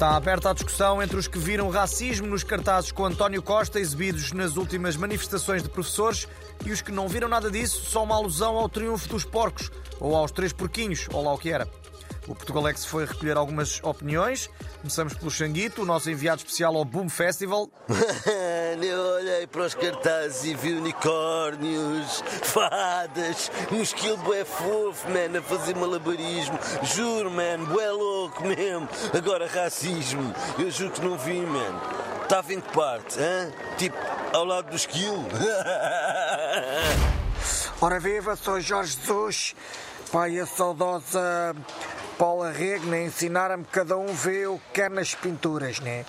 Está aberta a discussão entre os que viram racismo nos cartazes com António Costa exibidos nas últimas manifestações de professores e os que não viram nada disso, só uma alusão ao triunfo dos porcos ou aos três porquinhos, ou lá o que era. O Portugalex foi recolher algumas opiniões. Começamos pelo Xanguito, o nosso enviado especial ao Boom Festival. Eu olhei para os cartazes e vi unicórnios, fadas, um esquilo bué fofo, man, a fazer malabarismo. Juro, man, bué louco mesmo. Agora racismo, eu juro que não vi, man. Estava em que parte, hã? Tipo, ao lado do esquilo. Ora viva, sou Jorge Jesus, pai a saudosa Paula Regna ensinaram-me que cada um vê o que quer nas pinturas, né?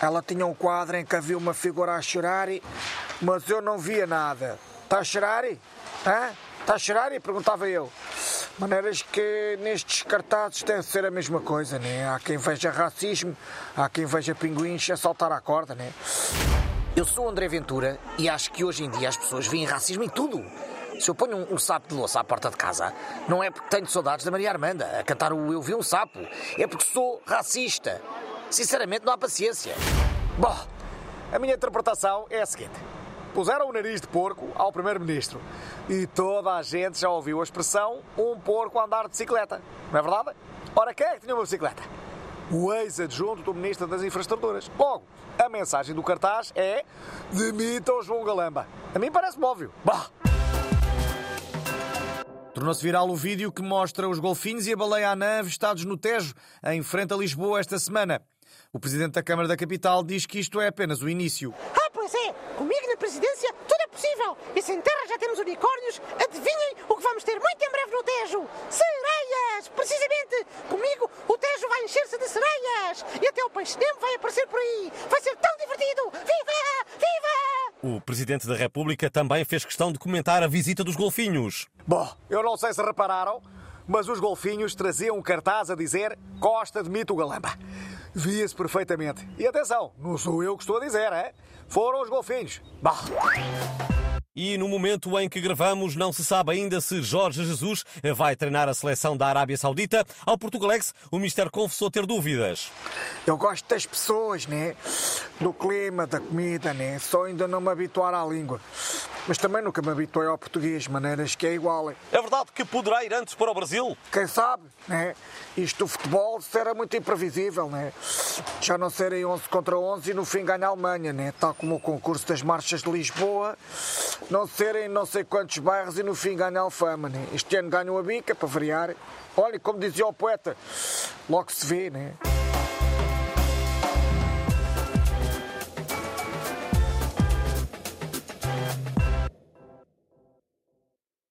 Ela tinha um quadro em que havia uma figura a chorar, mas eu não via nada. Está a chorar? Hã? Está a chorar? Perguntava eu. Maneiras que nestes cartazes deve ser a mesma coisa, né? Há quem veja racismo, há quem veja pinguins a saltar à corda, né? Eu sou André Ventura e acho que hoje em dia as pessoas veem racismo em tudo. Se eu ponho um, um, sapo de louça à porta de casa, não é porque tenho saudades da Maria Armanda a cantar o Eu Vi um Sapo. É porque sou racista. Sinceramente, não há paciência. Bom, a minha interpretação é a seguinte. Puseram o nariz de porco ao Primeiro-Ministro e toda a gente já ouviu a expressão um porco a andar de bicicleta. Não é verdade? Ora, quem é que tinha uma bicicleta? O ex-adjunto do Ministro das Infraestruturas. Logo, a mensagem do cartaz é demita o João Galamba. A mim parece-me óbvio. Bah! Tornou-se viral o vídeo que mostra os golfinhos e a baleia anã avistados no Tejo, em frente a Lisboa, esta semana. O presidente da Câmara da Capital diz que isto é apenas o início. Ah, pois é! Comigo na presidência tudo é possível! E se em terra já temos unicórnios, adivinhem o que vamos ter muito em breve no Tejo! Sereias! Precisamente! Comigo o Tejo vai encher-se de sereias! E até o peixe-nemo vai aparecer por aí! Vai ser tão divertido! Viva! O Presidente da República também fez questão de comentar a visita dos golfinhos. Bom, eu não sei se repararam, mas os golfinhos traziam um cartaz a dizer Costa de Mito Galamba. Via-se perfeitamente. E atenção, não sou eu que estou a dizer, é? Foram os golfinhos. Bah. E no momento em que gravamos, não se sabe ainda se Jorge Jesus vai treinar a seleção da Arábia Saudita. Ao Portugalex, o Mister confessou ter dúvidas. Eu gosto das pessoas, né? Do clima, da comida, né? Só ainda não me habituar à língua. Mas também nunca me habituei ao português, maneiras que é igual. É verdade que poderá ir antes para o Brasil? Quem sabe, né? Isto do futebol era muito imprevisível, né? Já não serem 11 contra 11 e no fim ganha a Alemanha, né? Tal como o concurso das marchas de Lisboa, não serem não sei quantos bairros e no fim ganha a Alfama, né? Este ano ganham a bica, para variar. Olha, como dizia o poeta, logo se vê, né?